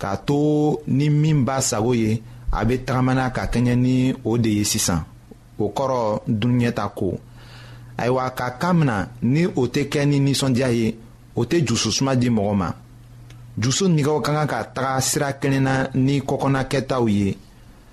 k'a to ni min b'a sago ye a bɛ tagamana ka kɛɲɛ ni o de ye sisan o kɔrɔ dunɲɛta ko ayiwa ka kan mina ni o tɛ kɛ ni nisɔndiya ye o tɛ jususuma di mɔgɔ ma jusu nɛgɛw ka kan ka taga sira kelen na ni kɔkɔna kɛtaw ye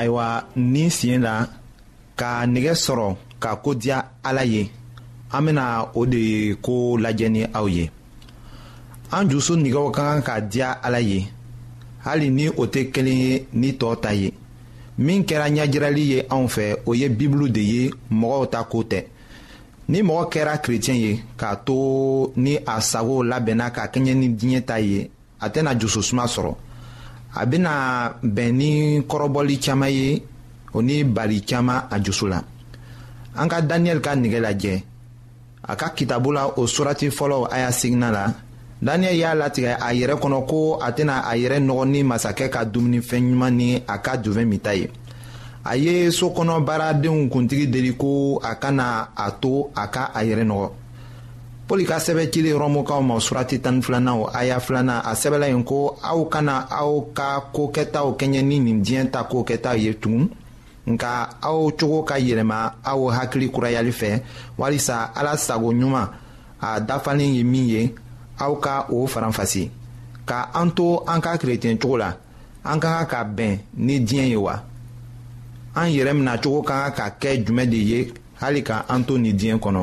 ayiwa nin sen la ka nɛgɛ sɔrɔ ka ko diya ala ye an bena o de ko lajɛ ni aw ye an jusu nigɛw ka kan ka diya ala ye hali ni o tɛ kelen ye ni tɔɔ ta ye min kɛra ɲɛjirali ye anw fɛ o ye bibulu de ye mɔgɔw ta ko tɛ ni mɔgɔ kɛra kerecɛn ye k'a to ni a sago labɛnna ka kɛɲɛ ni diɲɛ ta ye a tɛna jususuma sɔrɔ a bɛna bɛn ni kɔrɔbɔli caman ye o ni bali caman a jusu la an ka daniyɛli ka nɛgɛ lajɛ a ka kitabu la o surati fɔlɔ a y'a sigina la daniel y'a latigɛ a yɛrɛ kɔnɔ ko a tɛna a yɛrɛ nɔgɔ ni masakɛ ka dumunifɛn ɲuman ni a ka dufɛn min ta ye a ye so kɔnɔ baaradenw kuntigi deli ko a kana a to a ka a yɛrɛ nɔgɔ pɔli ka sɛbɛn cili rɔmukaw ma surati tan ni filanan o aya filanan a sɛbɛnla yen ko aw kana aw ka ko kɛtaw kɛɲɛ ni nin diɲɛ ta ko kɛtaw ye tugun nka aw cogo ka yɛlɛma aw hakili kurayali fɛ walisa ala sago ɲuman a dafalen ye min ye aw ka o faranfasi ka an to an ka kerecɛn cogo la an ka kan ka bɛn ni diɲɛ ye wa an yɛrɛ minɛ cogo ka kan ka kɛ jumɛn de ye hali ka an to nin diɲɛ kɔnɔ.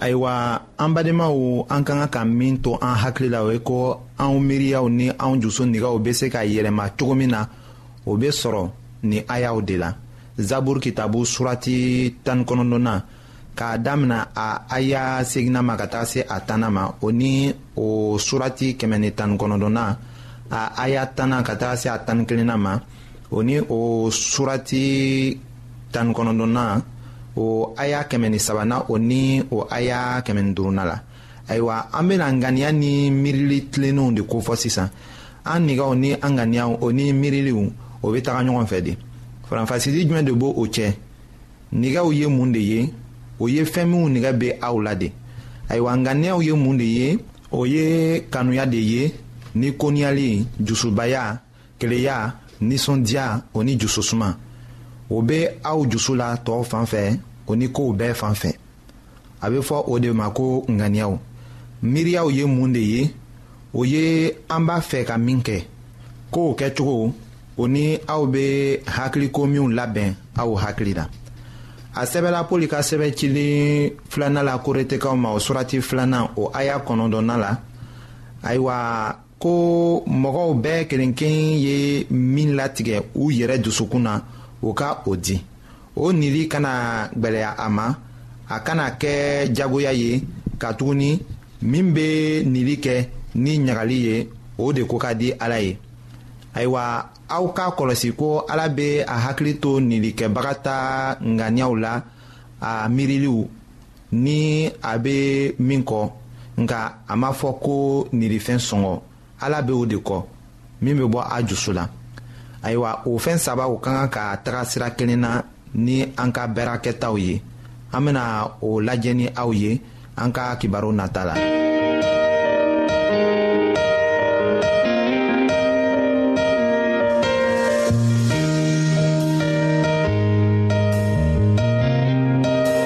ayiwa an badenmaw an ka kan ka min to an hakili la o ye ko anw miiriyaw ni anw dusu nɛgɛw bɛ se ka yɛlɛma cogo min na o bɛ sɔrɔ nin ayaw de la zaburu kitabu surati tan ni kɔnɔntɔnnan k'a damina a aya segina ma ka taa se a tanna ma o ni o surati kɛmɛ ni tan kɔnɔdɔnna a aya tanna ka taa se a tan kelenna ma o ni o surati tan kɔnɔdɔnna o aya kɛmɛ ni sabana o ni o aya kɛmɛ ni duruna la ayiwa an bɛna ŋaniya ni miirili tilennenw de kofɔ sisan an nɛgɛw ni an ŋaniyaw o ni miiriliw o bɛ taga ɲɔgɔn fɛ de faranfasili jumɛn de b'o o cɛ nɛgɛw ye mun de ye o ye fɛn minnu nɛgɛ bɛ aw la de ayiwa ŋaniyaw ye mun de ye o ye kanuya de ye ni koniyali jusubaya keleya nisɔndiya o ni jususuma o bɛ aw jusu la tɔw fan fɛ o ni kow bɛɛ fan fɛ a bɛ fɔ o de ma ko ŋaniyaw miiriyaw ye mun de ye o ye an b'a fɛ ka min kɛ kow kɛcogo o ni aw bɛ hakiliko minw labɛn aw hakili la a sɛbɛla pɔli ka sɛbɛn cilen filanan la koretekaw ma o surati filanan o aya kɔnɔntɔnnan la ayiwa ko mɔgɔw bɛɛ kelenken ye min latigɛ u yɛrɛ dusukun na o ka o di o nili kana gwɛlɛya a ma a kana kɛ jagoya ye katuguni min bɛ nili kɛ ni ɲagali ye o de ko ka di ala ye ayiwa aw k'a kɔlɔsi ko ala bɛ a hakili to nilikɛbaga ta ŋaniyaw la a miiriliw ni a bɛ min kɔ nka a ma fɔ ko nirifɛn sɔngɔ ala bɛ o de kɔ min bɛ bɔ a dusu la ayiwa o fɛn saba o ka kan ka taga sira kelen na ni an ka baarakɛtaw ye an bɛna o lajɛ ni aw ye an ka kibaru nata la.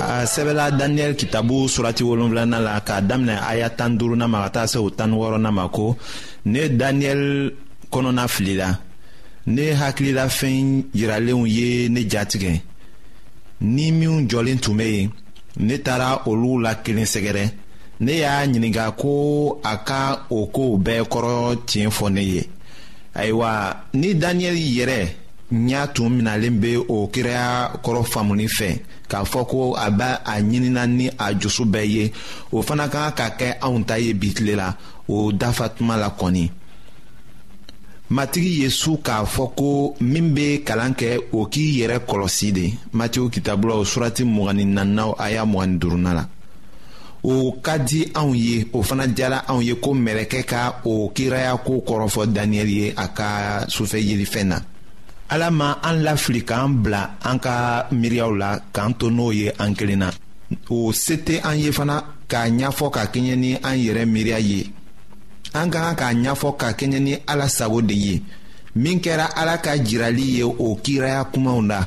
a sɛbɛla daniyɛli kitabu surati wolonfilana la k'a daminɛ aya tan duruna ma ka taa se o tan wɔɔrɔna ma ko ne daniyɛli kɔnɔna filila ne hakililafɛn yiralenw ye ne jatigɛ ni minw jɔlen tun bɛ yen ne taara olu la kelen sɛgɛrɛ ne y'a ɲininka ko a ka o kow bɛɛ kɔrɔ tiɲɛ fɔ ne ye ayiwa ni daniyɛli yɛrɛ n y'a tun minalen bɛ o kiraya kɔrɔ faamuni fɛ k'a fɔ ko a bɛ a ɲinina ni a dusu bɛɛ ye o fana ka kan ka kɛ anw ta ye bi tile la o dafa tuma la kɔni matigi yesu k'a fɔ ko min bɛ kalan kɛ o k'i yɛrɛ kɔlɔsi de matiw kitabulaw surati mɔgɔnin nannaw a y'a mɔgɔnin durunna la o ka di anw ye o fana diyara anw ye ko mɛlɛkɛ ka o kiraya ko kɔrɔfɔ daniyɛli ye a ka sufɛ yelifɛn na ala ma an lafili k'an bila an ka miiriyaw la k'an to n'o ye an kelen na o se tɛ an ye fana k'a ɲɛfɔ ka kɛɲɛ ni an yɛrɛ miiriya ye an ka kan k'a ɲɛfɔ ka kɛɲɛ ni ala sago de ye min kɛra ala ka jirali ye o kiraya kumaw la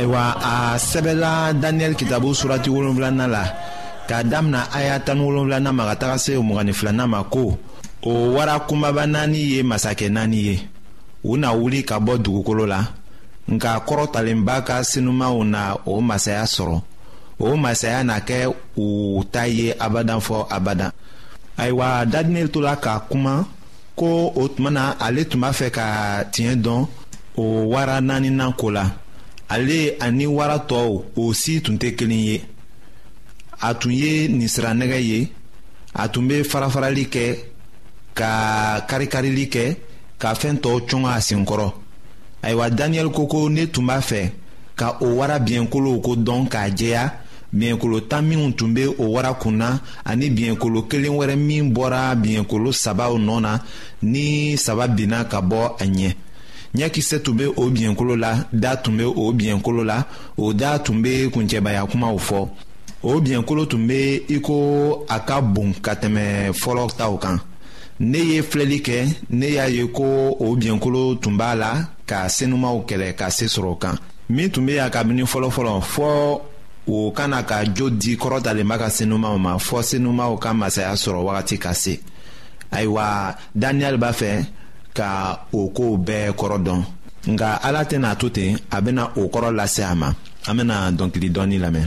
ayiwa a sɛbɛla daniyɛli kitabu surati wolonfilana la k'a damina aya tan ni wolonfilana ma ka taga se mugan ni filana ma ko o wara kunbaba naani ye masakɛ naani ye u na wuli ka bɔ dugukolo la nka kɔrɔtalenba ka sinumanw na o masaya sɔrɔ o masaya na kɛ u ta ye abadan fɔ abadan ayiwa daniyɛli tola ka kuma ko o tuma na ale tun b'a fɛ ka tiɲɛ dɔn o wara naaninan ko la ale ani wara tɔw o si tun tɛ kelen ye a tun ye ninsiranɛgɛ ye a tun bɛ farafarali kɛ ka karikarili kɛ ka fɛn tɔw cɔn a senkɔrɔ ayiwa daniyɛli ko ko ne tun b'a fɛ ka o wara biɲɛkolow ko dɔn k'a jɛya biɲɛkolo tan minw tun bɛ o wara kun na ani biɲɛkolo kelen wɛrɛ min bɔra biɲɛkolo sabaw nɔ na ni saba binna ka bɔ a ɲɛ ɲɛkisɛ tun bɛ o biɲɛkolo la da tun bɛ o biɲɛkolo la o da tun bɛ kuncɛbaya kumaw fɔ o biɲɛkolo tun bɛ i ko a ka bon ka tɛmɛ fɔlɔ taw kan ne ye filɛli kɛ ne y'a ye ko o biɲɛkolo tun b'a la ka senumaw kɛlɛ ka se sɔrɔ o kan min tun bɛ yan kabini fɔlɔfɔlɔ fɔ o kana ka jo di kɔrɔtalenba ka senumaw ma fɔ senumaw ka masaya sɔrɔ wagati ka se ayiwa daniyɛli b'a fɛ ka o kow bɛɛ kɔrɔ dɔn nka ala tɛna a to ten a bɛna o kɔrɔ lase a ma an bɛna dɔnkili dɔɔni lamɛn.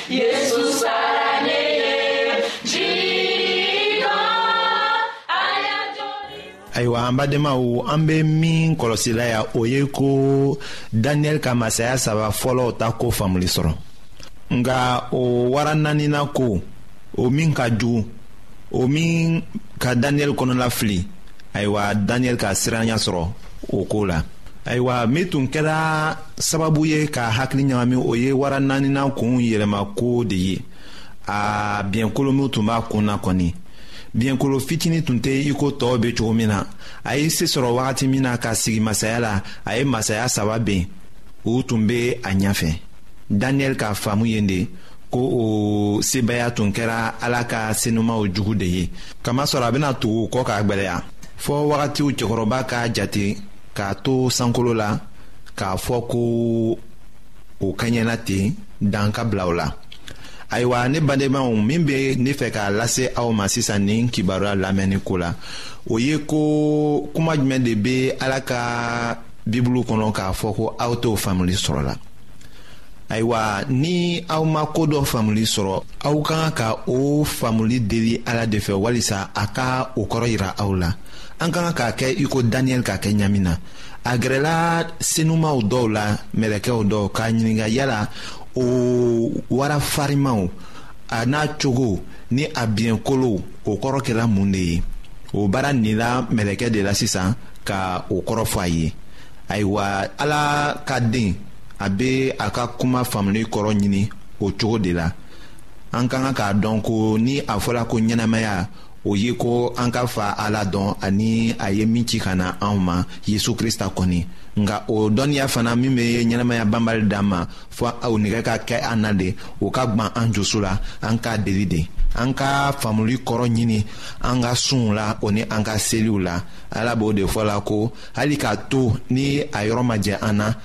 ayiwa an badenmaw an bɛ min kɔlɔsila ya o ye ko daniyɛli ka masaya saba fɔlɔw ta ko faamuli sɔrɔ nka o wara naanina ko o min ka jugu o min ka daniyɛli kɔnɔla fili ayiwa daniyɛli ka siranya sɔrɔ o ko la ayiwa min tun kɛra sababu ye ka hakili ɲagami o ye wara naaninan kun yɛlɛmako de ye a biɲɛkolomiw tun b'a kun na kɔni biɲɛkolo fitini tun tɛ i ko tɔɔw bɛ cogo min na a ye se sɔrɔ wagati min na ka sigi masaya la a ye masaya saba ben u tun bɛ a ɲɛfɛ daniyɛli ka faamu ye de ko o sebaaya tun kɛra ala ka senumaw jugu de ye kamasɔrɔ a bɛna tugu kɔ k'a gwɛlɛya fɔɔ wagatiw cɛkɔrɔba ka jate k'a to sankolo la k'a fɔ ko o kaɲɛna ten dan ka bila o la ayiwa ne badenmaw min bɛ ne fɛ k'a lase aw ma sisan nin kibaruya lamɛnni ko la o ye ko kuma jumɛn de bɛ ala ka bibulu kɔnɔ k'a fɔ ko aw t'o faamuli sɔrɔ la ayiwa ni aw ma ko dɔ faamuli sɔrɔ aw ka kan ka o faamuli deli ala de fɛ walisa a ka o kɔrɔ yira aw la. an ka kan k'a kɛ i ko daniyɛli k'a kɛ ɲami na a gɛrɛla senumaw dɔw la mɛlɛkɛw dɔw k'a ɲininka yala o wara farimaw a n'a cogo ni a biɲɛkolow o kɔrɔ kɛra mun de ye o baara nila mɛlɛkɛ de la sisan ka o kɔrɔ fɔ a ye ayiwa ala ka den a bɛ a ka kuma faamuli kɔrɔ ɲini o cogo de la an ka kan k'a dɔn ko ni a fɔra ko ɲɛnamaya o ye ko an ka fa ala dɔn ani a ye min ci ka na anw ma yesu krista kɔni nka o dɔnniya fana min bɛ ɲɛnamaya banbali d'an ma fɔ o nɛgɛ ka kɛ an na de o ka gwan an dusu la an k'a deli de an ka faamuli kɔrɔ ɲini an ka sunw la o ni an ka seliw la ala b'o de fɔ la ko hali k'a to ni a yɔrɔ ma jɛ an na